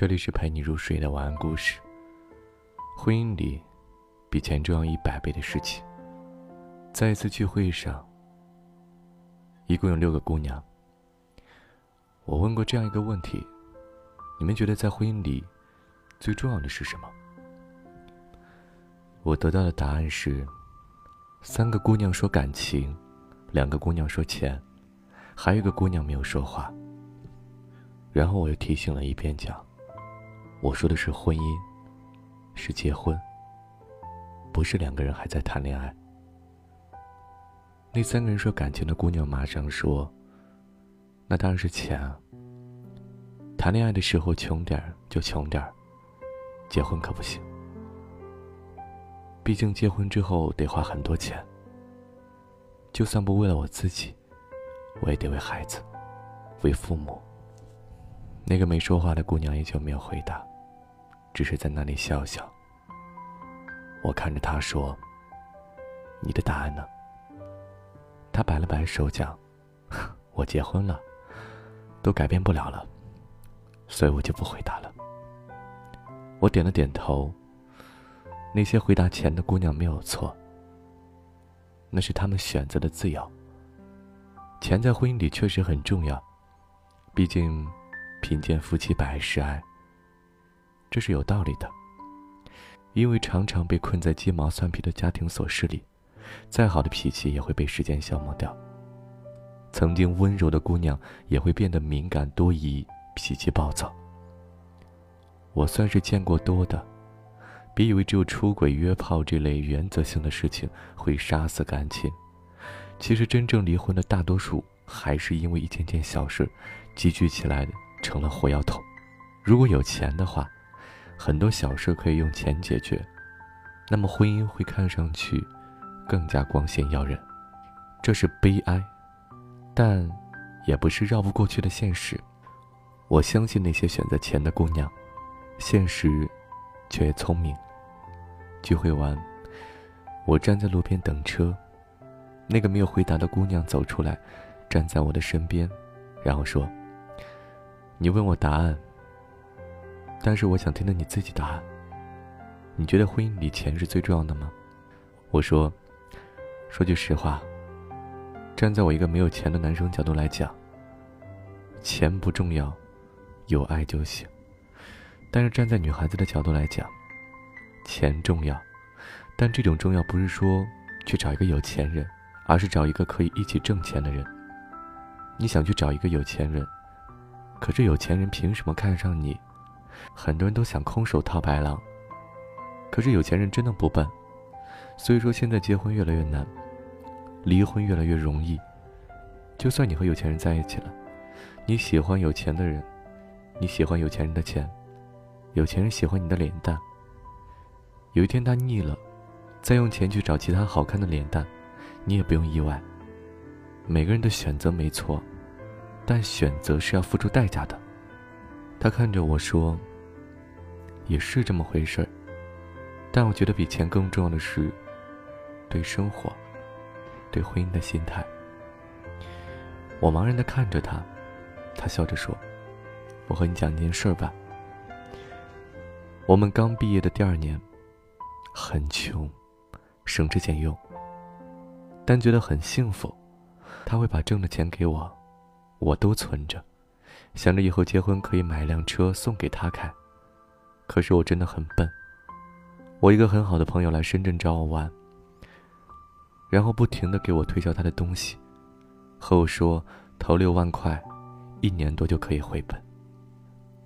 这里是陪你入睡的晚安故事。婚姻里，比钱重要一百倍的事情。在一次聚会上，一共有六个姑娘。我问过这样一个问题：你们觉得在婚姻里，最重要的是什么？我得到的答案是：三个姑娘说感情，两个姑娘说钱，还有一个姑娘没有说话。然后我又提醒了一遍，讲。我说的是婚姻，是结婚，不是两个人还在谈恋爱。那三个人说感情的姑娘马上说：“那当然是钱啊。谈恋爱的时候穷点儿就穷点儿，结婚可不行。毕竟结婚之后得花很多钱。就算不为了我自己，我也得为孩子，为父母。”那个没说话的姑娘依旧没有回答。只是在那里笑笑。我看着他说：“你的答案呢？”他摆了摆手讲：“ 我结婚了，都改变不了了，所以我就不回答了。”我点了点头。那些回答钱的姑娘没有错，那是他们选择的自由。钱在婚姻里确实很重要，毕竟贫贱夫妻百事哀。这是有道理的，因为常常被困在鸡毛蒜皮的家庭琐事里，再好的脾气也会被时间消磨掉。曾经温柔的姑娘也会变得敏感多疑、脾气暴躁。我算是见过多的，别以为只有出轨、约炮这类原则性的事情会杀死感情，其实真正离婚的大多数还是因为一件件小事积聚起来的，成了火药桶。如果有钱的话。很多小事可以用钱解决，那么婚姻会看上去更加光鲜耀人，这是悲哀，但也不是绕不过去的现实。我相信那些选择钱的姑娘，现实却聪明。聚会完，我站在路边等车，那个没有回答的姑娘走出来，站在我的身边，然后说：“你问我答案。”但是我想听听你自己答案。你觉得婚姻里钱是最重要的吗？我说，说句实话，站在我一个没有钱的男生角度来讲，钱不重要，有爱就行。但是站在女孩子的角度来讲，钱重要，但这种重要不是说去找一个有钱人，而是找一个可以一起挣钱的人。你想去找一个有钱人，可是有钱人凭什么看上你？很多人都想空手套白狼，可是有钱人真的不笨，所以说现在结婚越来越难，离婚越来越容易。就算你和有钱人在一起了，你喜欢有钱的人，你喜欢有钱人的钱，有钱人喜欢你的脸蛋。有一天他腻了，再用钱去找其他好看的脸蛋，你也不用意外。每个人的选择没错，但选择是要付出代价的。他看着我说。也是这么回事儿，但我觉得比钱更重要的是，对生活、对婚姻的心态。我茫然的看着他，他笑着说：“我和你讲件事儿吧。我们刚毕业的第二年，很穷，省吃俭用，但觉得很幸福。他会把挣的钱给我，我都存着，想着以后结婚可以买辆车送给他开。”可是我真的很笨。我一个很好的朋友来深圳找我玩，然后不停的给我推销他的东西，和我说投六万块，一年多就可以回本，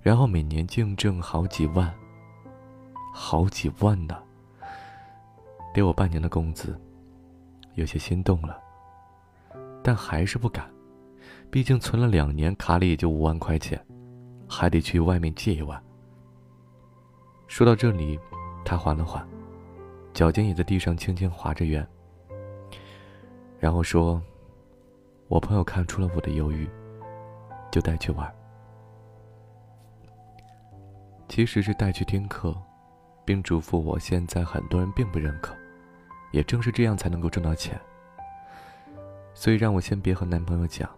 然后每年净挣好几万。好几万呢，给我半年的工资，有些心动了，但还是不敢，毕竟存了两年，卡里也就五万块钱，还得去外面借一万。说到这里，他缓了缓，脚尖也在地上轻轻划着圆，然后说：“我朋友看出了我的犹豫，就带去玩。其实是带去听课，并嘱咐我现在很多人并不认可，也正是这样才能够挣到钱。所以让我先别和男朋友讲，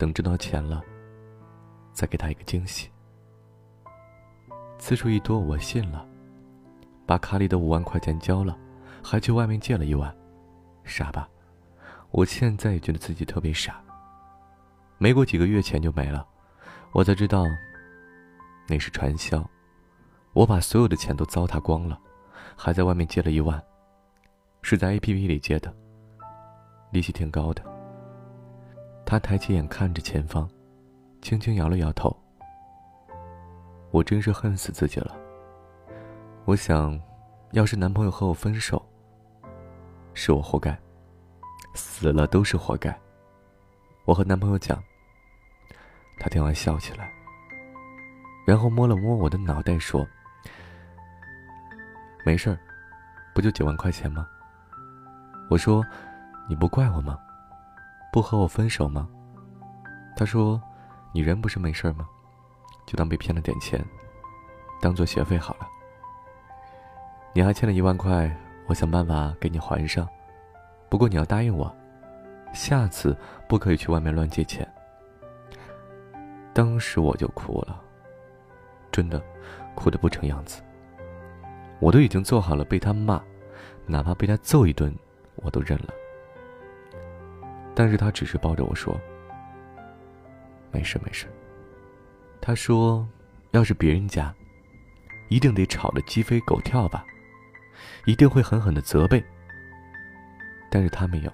等挣到钱了，再给他一个惊喜。”次数一多，我信了，把卡里的五万块钱交了，还去外面借了一万，傻吧？我现在也觉得自己特别傻。没过几个月，钱就没了，我才知道那是传销。我把所有的钱都糟蹋光了，还在外面借了一万，是在 A P P 里借的，利息挺高的。他抬起眼看着前方，轻轻摇了摇头。我真是恨死自己了。我想，要是男朋友和我分手，是我活该，死了都是活该。我和男朋友讲，他听完笑起来，然后摸了摸我的脑袋说。没事儿，不就几万块钱吗？我说，你不怪我吗？不和我分手吗？他说，你人不是没事吗？就当被骗了点钱，当做学费好了。你还欠了一万块，我想办法给你还上。不过你要答应我，下次不可以去外面乱借钱。当时我就哭了，真的，哭得不成样子。我都已经做好了被他骂，哪怕被他揍一顿，我都认了。但是他只是抱着我说：“没事没事。”他说：“要是别人家，一定得吵得鸡飞狗跳吧，一定会狠狠的责备。”但是他没有，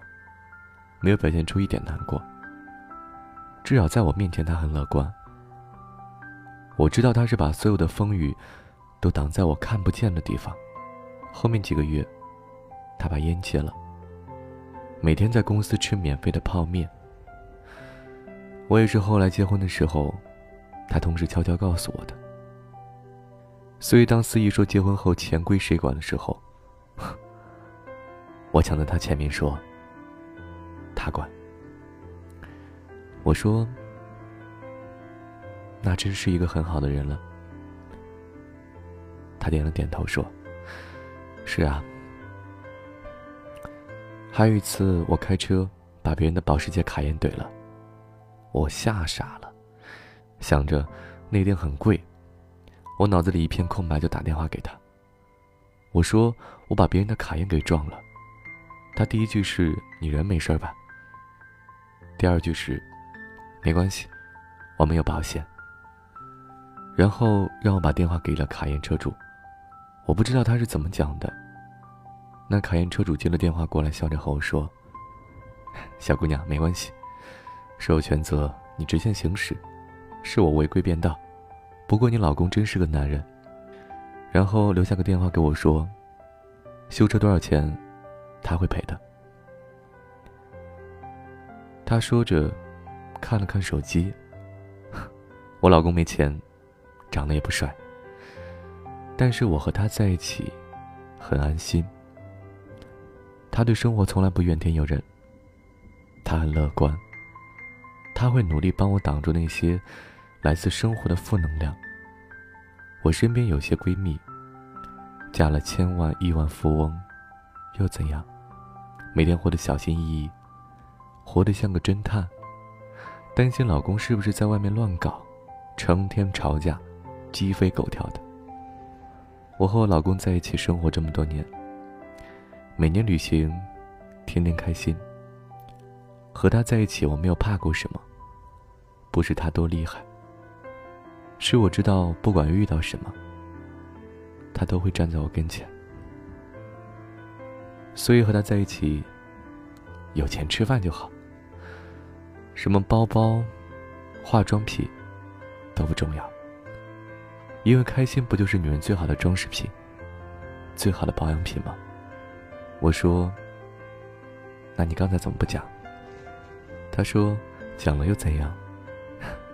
没有表现出一点难过。至少在我面前，他很乐观。我知道他是把所有的风雨。都挡在我看不见的地方。后面几个月，他把烟戒了，每天在公司吃免费的泡面。我也是后来结婚的时候，他同事悄悄告诉我的。所以当司仪说结婚后钱归谁管的时候，我抢在他前面说：“他管。”我说：“那真是一个很好的人了。”他点了点头，说：“是啊。”还有一次，我开车把别人的保时捷卡宴怼了，我吓傻了，想着那定很贵，我脑子里一片空白，就打电话给他。我说：“我把别人的卡宴给撞了。”他第一句是：“你人没事吧？”第二句是：“没关系，我没有保险。”然后让我把电话给了卡宴车主。我不知道他是怎么讲的。那卡宴车主接了电话过来，笑着和我说：“小姑娘，没关系，是有全责你直线行驶，是我违规变道。不过你老公真是个男人。”然后留下个电话给我说：“修车多少钱？他会赔的。”他说着，看了看手机。我老公没钱，长得也不帅。但是我和他在一起，很安心。他对生活从来不怨天尤人。他很乐观。他会努力帮我挡住那些来自生活的负能量。我身边有些闺蜜，嫁了千万亿万富翁，又怎样？每天活得小心翼翼，活得像个侦探，担心老公是不是在外面乱搞，成天吵架，鸡飞狗跳的。我和我老公在一起生活这么多年，每年旅行，天天开心。和他在一起，我没有怕过什么。不是他多厉害，是我知道，不管遇到什么，他都会站在我跟前。所以和他在一起，有钱吃饭就好。什么包包、化妆品，都不重要。因为开心不就是女人最好的装饰品，最好的保养品吗？我说。那你刚才怎么不讲？他说，讲了又怎样？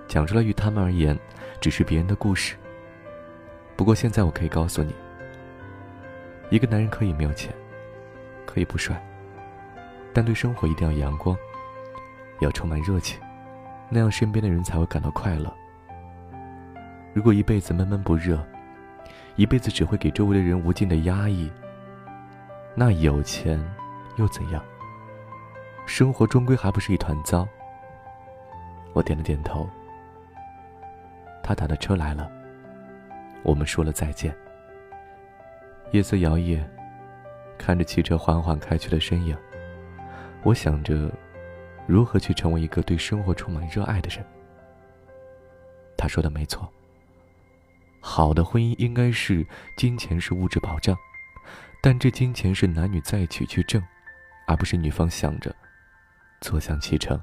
讲出来于他们而言，只是别人的故事。不过现在我可以告诉你，一个男人可以没有钱，可以不帅，但对生活一定要阳光，要充满热情，那样身边的人才会感到快乐。如果一辈子闷闷不热，一辈子只会给周围的人无尽的压抑，那有钱又怎样？生活终归还不是一团糟。我点了点头。他打的车来了，我们说了再见。夜色摇曳，看着汽车缓缓开去的身影，我想着如何去成为一个对生活充满热爱的人。他说的没错，好的婚姻应该是金钱是物质保障，但这金钱是男女在一起去挣，而不是女方想着坐享其成。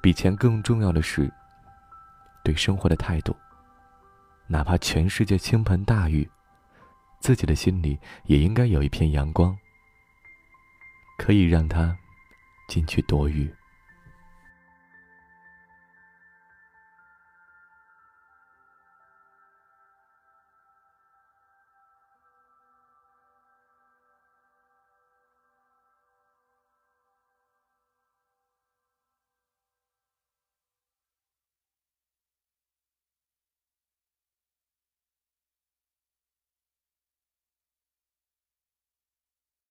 比钱更重要的是对生活的态度。哪怕全世界倾盆大雨，自己的心里也应该有一片阳光，可以让他进去躲雨。